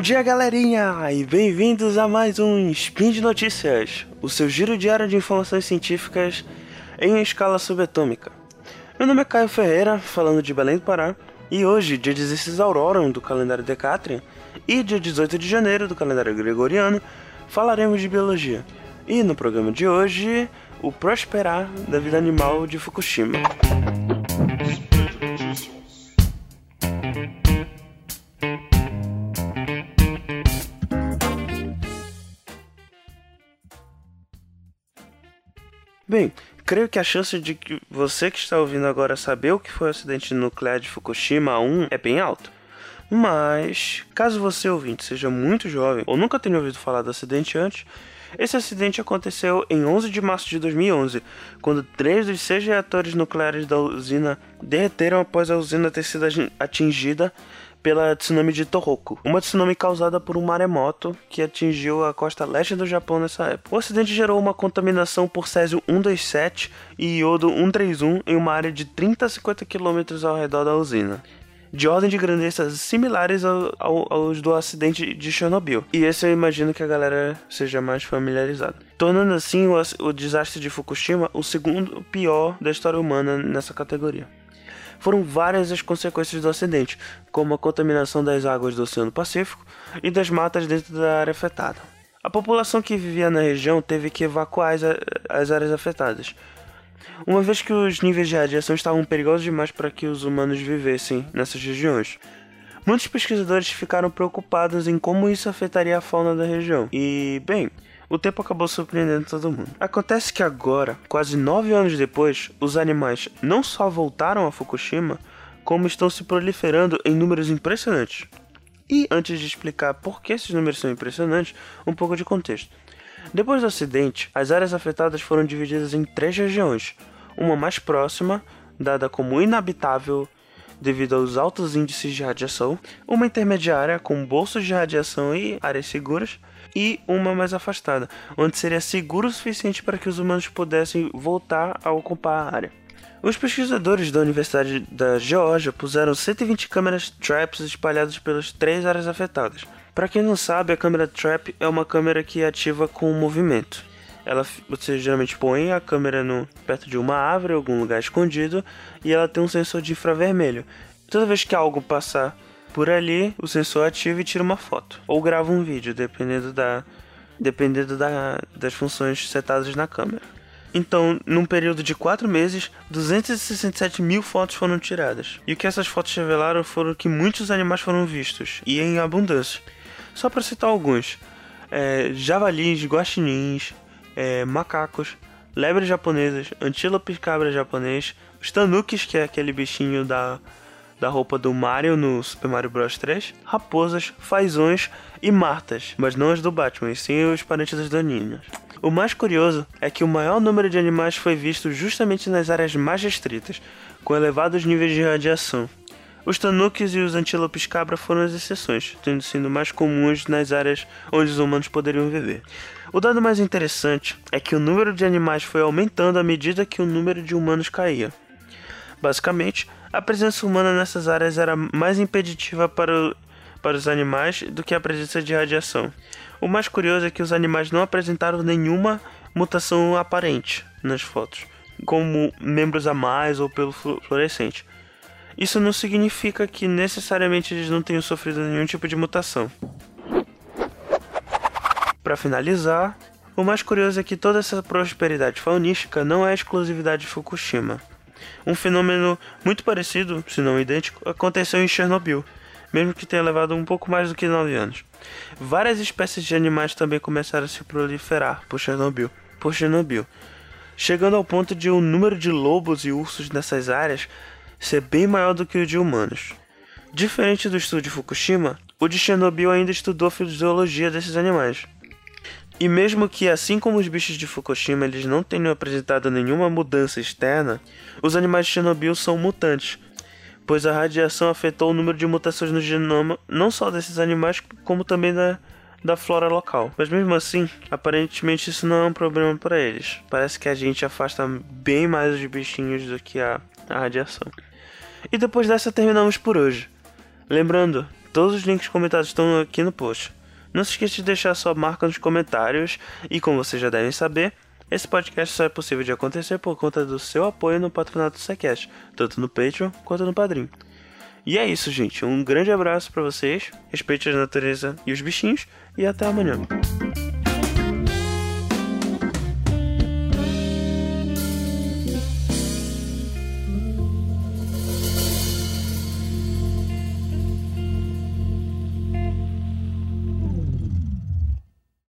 dia, galerinha, e bem-vindos a mais um Spin de Notícias, o seu giro diário de informações científicas em escala subatômica. Meu nome é Caio Ferreira, falando de Belém do Pará, e hoje, dia 16 Auroram do calendário Decatrian e dia 18 de janeiro do calendário Gregoriano, falaremos de biologia. E no programa de hoje, o prosperar da vida animal de Fukushima. Bem, creio que a chance de que você que está ouvindo agora saber o que foi o acidente nuclear de Fukushima 1 é bem alta. Mas, caso você ouvinte seja muito jovem ou nunca tenha ouvido falar do acidente antes, esse acidente aconteceu em 11 de março de 2011, quando três dos seis reatores nucleares da usina derreteram após a usina ter sido atingida pela tsunami de Tohoku, uma tsunami causada por um maremoto que atingiu a costa leste do Japão nessa época. O acidente gerou uma contaminação por césio 127 e iodo 131 em uma área de 30 a 50 km ao redor da usina de ordem de grandeza similares ao, ao, aos do acidente de Chernobyl. E esse eu imagino que a galera seja mais familiarizada. Tornando assim o, o desastre de Fukushima o segundo pior da história humana nessa categoria. Foram várias as consequências do acidente, como a contaminação das águas do Oceano Pacífico e das matas dentro da área afetada. A população que vivia na região teve que evacuar as, as áreas afetadas, uma vez que os níveis de radiação estavam perigosos demais para que os humanos vivessem nessas regiões. Muitos pesquisadores ficaram preocupados em como isso afetaria a fauna da região. E, bem, o tempo acabou surpreendendo todo mundo. Acontece que agora, quase nove anos depois, os animais não só voltaram a Fukushima, como estão se proliferando em números impressionantes. E antes de explicar por que esses números são impressionantes, um pouco de contexto. Depois do acidente, as áreas afetadas foram divididas em três regiões: uma mais próxima, dada como inabitável devido aos altos índices de radiação, uma intermediária com bolsos de radiação e áreas seguras, e uma mais afastada, onde seria seguro o suficiente para que os humanos pudessem voltar a ocupar a área. Os pesquisadores da Universidade da Geórgia puseram 120 câmeras traps espalhadas pelas três áreas afetadas. Para quem não sabe, a câmera trap é uma câmera que ativa com movimento. Ela, você geralmente põe a câmera no, perto de uma árvore, algum lugar escondido, e ela tem um sensor de infravermelho. Toda vez que algo passar por ali, o sensor ativa e tira uma foto. Ou grava um vídeo, dependendo, da, dependendo da, das funções setadas na câmera. Então, num período de 4 meses, 267 mil fotos foram tiradas. E o que essas fotos revelaram foram que muitos animais foram vistos, e em abundância. Só para citar alguns: é, javalis, guaxinins, é, macacos, lebres japonesas, antílopes cabra japonês, os tanukis, que é aquele bichinho da da roupa do Mario no Super Mario Bros 3, raposas, fazões e martas, mas não as do Batman, e sim os parentes das daninhas. O mais curioso é que o maior número de animais foi visto justamente nas áreas mais restritas, com elevados níveis de radiação. Os tanukis e os antílopes cabra foram as exceções, tendo sido mais comuns nas áreas onde os humanos poderiam viver. O dado mais interessante é que o número de animais foi aumentando à medida que o número de humanos caía. Basicamente, a presença humana nessas áreas era mais impeditiva para, o, para os animais do que a presença de radiação. O mais curioso é que os animais não apresentaram nenhuma mutação aparente nas fotos, como membros a mais ou pelo fluorescente. Isso não significa que necessariamente eles não tenham sofrido nenhum tipo de mutação. Para finalizar, o mais curioso é que toda essa prosperidade faunística não é exclusividade de Fukushima. Um fenômeno muito parecido, se não idêntico, aconteceu em Chernobyl, mesmo que tenha levado um pouco mais do que 9 anos. Várias espécies de animais também começaram a se proliferar por Chernobyl, por Chernobyl, chegando ao ponto de o número de lobos e ursos nessas áreas ser bem maior do que o de humanos. Diferente do estudo de Fukushima, o de Chernobyl ainda estudou a fisiologia desses animais. E mesmo que, assim como os bichos de Fukushima, eles não tenham apresentado nenhuma mudança externa, os animais de Chernobyl são mutantes, pois a radiação afetou o número de mutações no genoma não só desses animais, como também da, da flora local. Mas mesmo assim, aparentemente isso não é um problema para eles. Parece que a gente afasta bem mais os bichinhos do que a, a radiação. E depois dessa terminamos por hoje. Lembrando, Todos os links comentados estão aqui no post. Não se esqueça de deixar sua marca nos comentários e, como vocês já devem saber, esse podcast só é possível de acontecer por conta do seu apoio no patronato do Sequest, tanto no Patreon quanto no Padrim. E é isso, gente. Um grande abraço para vocês, respeite a natureza e os bichinhos, e até amanhã.